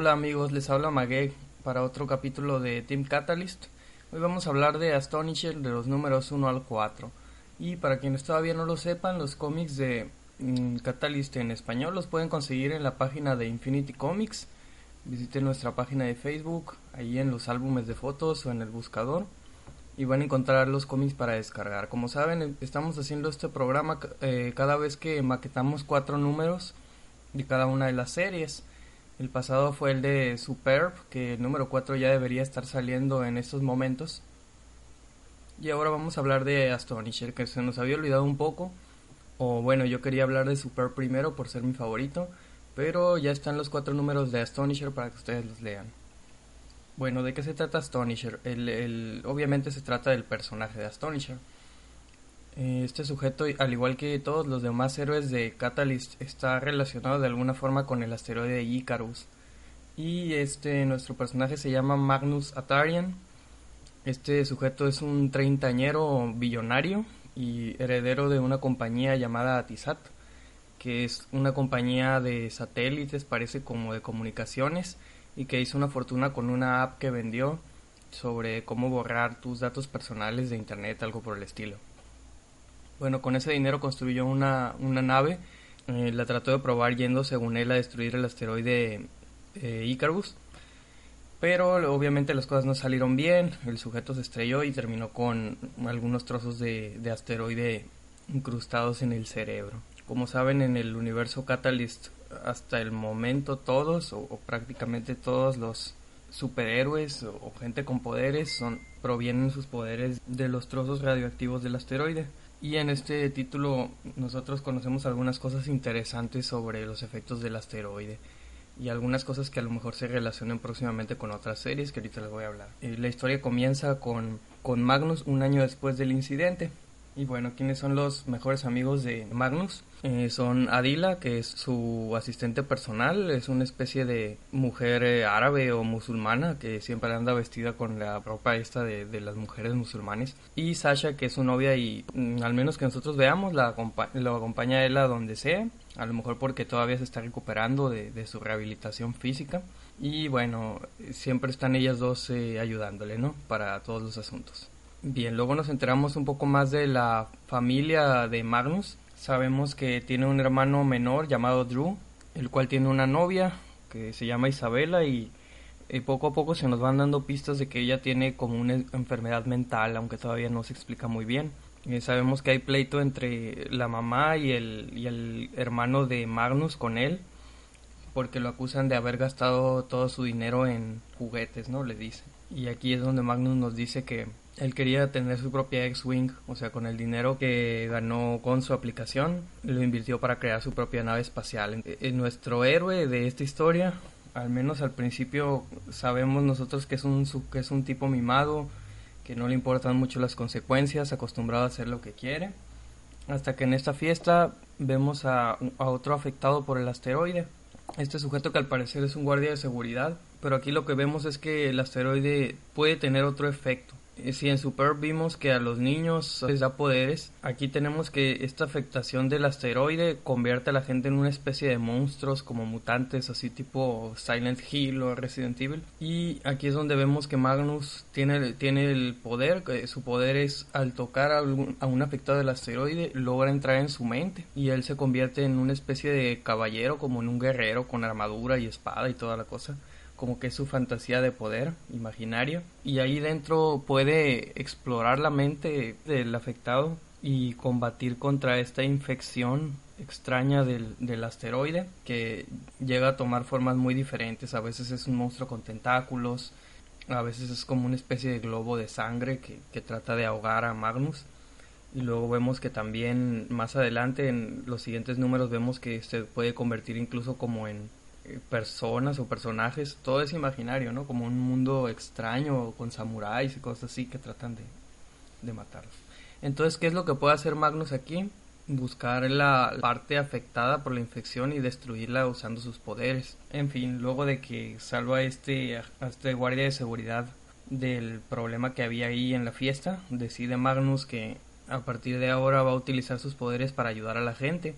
Hola amigos, les habla Maguey para otro capítulo de Team Catalyst. Hoy vamos a hablar de Astonisher de los números 1 al 4. Y para quienes todavía no lo sepan, los cómics de mm, Catalyst en español los pueden conseguir en la página de Infinity Comics. Visiten nuestra página de Facebook, ahí en los álbumes de fotos o en el buscador. Y van a encontrar los cómics para descargar. Como saben, estamos haciendo este programa eh, cada vez que maquetamos cuatro números de cada una de las series. El pasado fue el de Superb, que el número 4 ya debería estar saliendo en estos momentos. Y ahora vamos a hablar de Astonisher, que se nos había olvidado un poco. O bueno, yo quería hablar de Superb primero por ser mi favorito. Pero ya están los cuatro números de Astonisher para que ustedes los lean. Bueno, ¿de qué se trata Astonisher? El, obviamente se trata del personaje de Astonisher. Eh, este sujeto, al igual que todos los demás héroes de Catalyst, está relacionado de alguna forma con el asteroide Icarus. Y este, nuestro personaje se llama Magnus Atarian. Este sujeto es un treintañero billonario y heredero de una compañía llamada Atisat, que es una compañía de satélites, parece como de comunicaciones, y que hizo una fortuna con una app que vendió sobre cómo borrar tus datos personales de internet, algo por el estilo. Bueno, con ese dinero construyó una, una nave, eh, la trató de probar yendo según él a destruir el asteroide eh, Icarus, pero obviamente las cosas no salieron bien, el sujeto se estrelló y terminó con algunos trozos de, de asteroide incrustados en el cerebro. Como saben, en el universo Catalyst, hasta el momento todos o, prácticamente todos los superhéroes o, o gente con poderes son, provienen sus poderes de los trozos radioactivos del asteroide. Y en este título nosotros conocemos algunas cosas interesantes sobre los efectos del asteroide y algunas cosas que a lo mejor se relacionen próximamente con otras series que ahorita les voy a hablar. Eh, la historia comienza con, con Magnus un año después del incidente. Y bueno, ¿quiénes son los mejores amigos de Magnus? Eh, son Adila, que es su asistente personal, es una especie de mujer eh, árabe o musulmana que siempre anda vestida con la ropa esta de, las mujeres musulmanes. Y Sasha, que es su novia y mm, al menos que nosotros veamos, la acompa lo acompaña a donde sea, a lo mejor porque todavía se está recuperando de, de su rehabilitación física. Y bueno, siempre están ellas dos eh, ayudándole, ¿no? Para todos los asuntos. Bien, luego nos enteramos un poco más de la familia de Magnus. Sabemos que tiene un hermano menor llamado Drew, el cual tiene una novia que se llama Isabela y, poco a poco se nos van dando pistas de que ella tiene como una enfermedad mental, aunque todavía no se explica muy bien. Sabemos que hay pleito entre la mamá y el, y el hermano de Magnus con él, porque lo acusan de haber gastado todo su dinero en juguetes, ¿no? Le dicen. Y aquí es donde Magnus nos dice que él quería tener su propia X-Wing, o sea, con el dinero que ganó con su aplicación, lo invirtió para crear su propia nave espacial. En nuestro héroe de esta historia, al menos al principio sabemos nosotros que es un, que es un tipo mimado, que no le importan mucho las consecuencias, acostumbrado a hacer lo que quiere. Hasta que en esta fiesta vemos a otro afectado por el asteroide. Este sujeto que al parecer es un guardia de seguridad, pero aquí lo que vemos es que el asteroide puede tener otro efecto si en Super vimos que a los niños les da poderes, aquí tenemos que esta afectación del asteroide convierte a la gente en una especie de monstruos como mutantes, así tipo Silent Hill o Resident Evil. Y aquí es donde vemos que Magnus tiene, tiene el poder, su poder es al tocar a a un afectado del asteroide, logra entrar en su mente y él se convierte en una especie de caballero, como en un guerrero con armadura y espada y toda la cosa como que es su fantasía de poder imaginario y ahí dentro puede explorar la mente del afectado y combatir contra esta infección extraña del, del, asteroide que llega a tomar formas muy diferentes. A veces es un monstruo con tentáculos a veces es como una especie de globo de sangre que, que trata de ahogar a Magnus. Y luego vemos que también más adelante en los siguientes números vemos que se puede convertir incluso como en personas o personajes, todo es imaginario, ¿no? Como un mundo extraño con samuráis y cosas así que tratan de, de matarlos. Entonces, ¿qué es lo que puede hacer Magnus aquí? Buscar la parte afectada por la infección y destruirla usando sus poderes. En fin, luego de que salva a este, a este guardia de seguridad del problema que había ahí en la fiesta, decide Magnus que a partir de ahora va a utilizar sus poderes para ayudar a la gente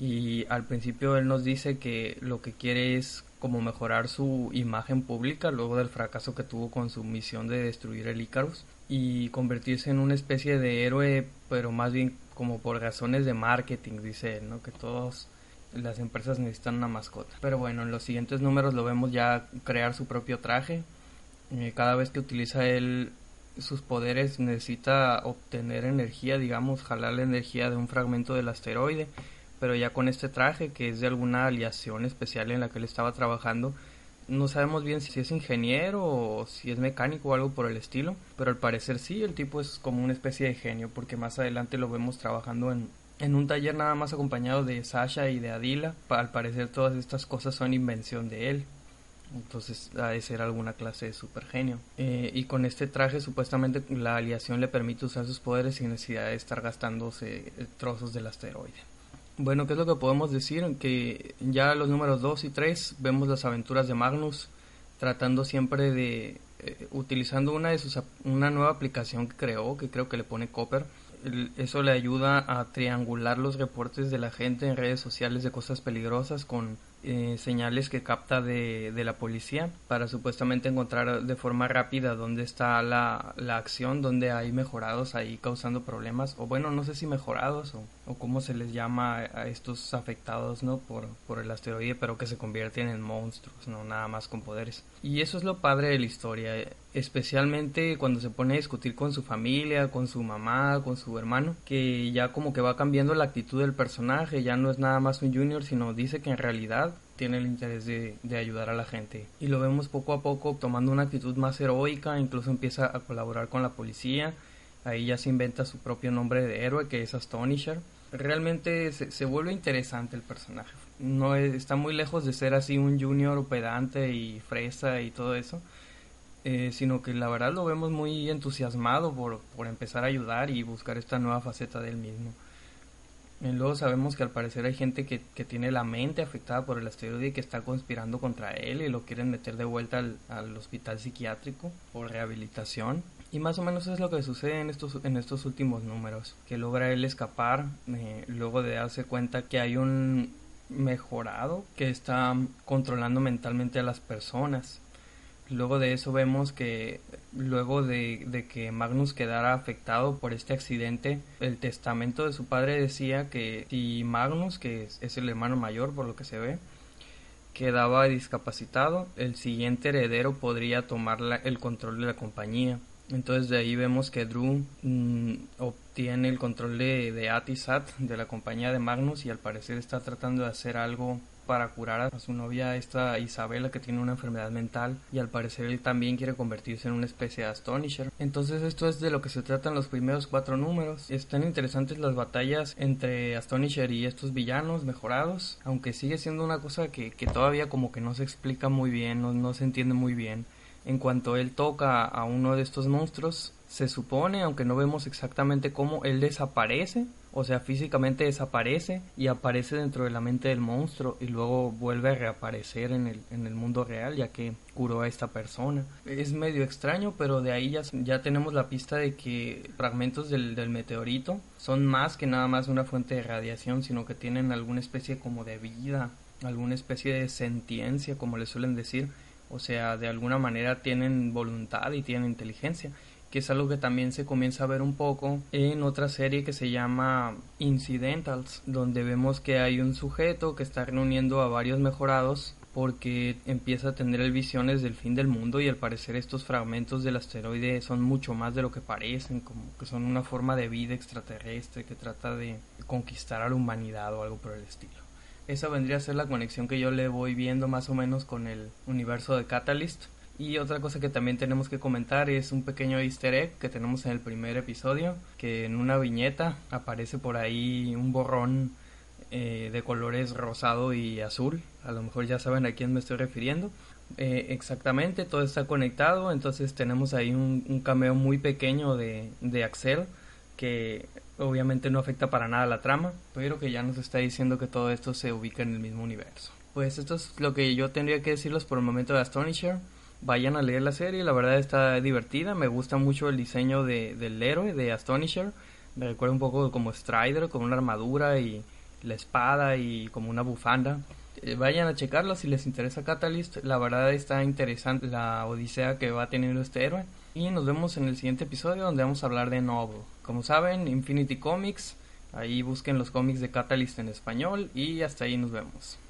y al principio él nos dice que lo que quiere es como mejorar su imagen pública luego del fracaso que tuvo con su misión de destruir el Icarus y convertirse en una especie de héroe pero más bien como por razones de marketing dice él, ¿no? que todas las empresas necesitan una mascota. Pero bueno en los siguientes números lo vemos ya crear su propio traje. Eh, cada vez que utiliza él sus poderes necesita obtener energía digamos jalar la energía de un fragmento del asteroide pero ya con este traje que es de alguna aliación especial en la que él estaba trabajando, no sabemos bien si es ingeniero o si es mecánico o algo por el estilo, pero al parecer sí, el tipo es como una especie de genio, porque más adelante lo vemos trabajando en, en un taller nada más acompañado de Sasha y de Adila. Al parecer todas estas cosas son invención de él. Entonces ha de ser alguna clase de super genio. Eh, y con este traje supuestamente la aliación le permite usar sus poderes sin necesidad de estar gastándose trozos del asteroide. Bueno, ¿qué es lo que podemos decir? Que ya los números 2 y 3 vemos las aventuras de Magnus tratando siempre de eh, utilizando una de sus una nueva aplicación que creó, que creo que le pone Copper. eso le ayuda a triangular los reportes de la gente en redes sociales de cosas peligrosas con eh, señales que capta de, de, la policía para supuestamente encontrar de forma rápida dónde está la, la acción, dónde hay mejorados ahí causando problemas, o bueno, no sé si mejorados o, o cómo se les llama a estos afectados no por, por el asteroide, pero que se convierten en monstruos, no nada más con poderes. Y eso es lo padre de la historia, especialmente cuando se pone a discutir con su familia, con su mamá, con su hermano, que ya como que va cambiando la actitud del personaje, ya no es nada más un junior, sino dice que en realidad tiene el interés de, ayudar a la gente. Y lo vemos poco a poco tomando una actitud más heroica, incluso empieza a colaborar con la policía. Ahí ya se inventa su propio nombre de héroe, que es Astonisher. Realmente se, vuelve interesante el personaje. No está muy lejos de ser así un junior pedante y fresa y todo eso. Eh, sino que la verdad lo vemos muy entusiasmado por, por empezar a ayudar y buscar esta nueva faceta del mismo. Y luego sabemos que al parecer hay gente que, que, tiene la mente afectada por el asteroide y que está conspirando contra él y lo quieren meter de vuelta al, al hospital psiquiátrico por rehabilitación. Y más o menos es lo que sucede en estos, en estos últimos números, que logra él escapar eh, luego de darse cuenta que hay un mejorado que está controlando mentalmente a las personas Luego de eso vemos que luego de, que Magnus quedara afectado por este accidente, el testamento de su padre decía que si Magnus, que es, el hermano mayor por lo que se ve, quedaba discapacitado, el siguiente heredero podría tomar el control de la compañía. Entonces de ahí vemos que Drew mm, obtiene el control de, de Atisat, de la compañía de Magnus, y al parecer está tratando de hacer algo para curar a su novia, esta Isabela, que tiene una enfermedad mental y al parecer él también quiere convertirse en una especie de Astonisher. Entonces esto es de lo que se tratan los primeros cuatro números. Están interesantes las batallas entre Astonisher y estos villanos mejorados, aunque sigue siendo una cosa que, que todavía como que no se explica muy bien, no, no se entiende muy bien. En cuanto él toca a uno de estos monstruos, se supone, aunque no vemos exactamente cómo, él desaparece, o sea, físicamente desaparece y aparece dentro de la mente del monstruo y luego vuelve a reaparecer en el, en el mundo real ya que curó a esta persona. Es medio extraño, pero de ahí ya, ya tenemos la pista de que fragmentos del, del meteorito son más que nada más una fuente de radiación, sino que tienen alguna especie como de vida, alguna especie de sentiencia, como le suelen decir. O sea, de alguna manera tienen voluntad y tienen inteligencia que es algo que también se comienza a ver un poco en otra serie que se llama Incidentals, donde vemos que hay un sujeto que está reuniendo a varios mejorados porque empieza a tener visiones del fin del mundo y al parecer estos fragmentos del asteroide son mucho más de lo que parecen, como que son una forma de vida extraterrestre que trata de conquistar a la humanidad o algo por el estilo. Esa vendría a ser la conexión que yo le voy viendo más o menos con el universo de Catalyst y otra cosa que también tenemos que comentar es un pequeño easter egg que tenemos en el primer episodio, que en una viñeta aparece por ahí un borrón eh, de colores rosado y azul. A lo mejor ya saben a quién me estoy refiriendo. Eh, exactamente, todo está conectado. Entonces tenemos ahí un, cameo muy pequeño de, de Axel que obviamente no afecta para nada la trama, pero que ya nos está diciendo que todo esto se ubica en el mismo universo. Pues esto es lo que yo tendría que decirles por el momento de Astonisher. Vayan a leer la serie, la verdad está divertida, me gusta mucho el diseño de, del héroe, de Astonisher. Me recuerda un poco como Strider, con una armadura y la espada y como una bufanda. Eh, vayan a checarlo si les interesa Catalyst, la verdad está interesante la odisea que va teniendo este héroe. Y nos vemos en el siguiente episodio donde vamos a hablar de Novel. Como saben, Infinity Comics, ahí busquen los cómics de Catalyst en español y hasta ahí nos vemos.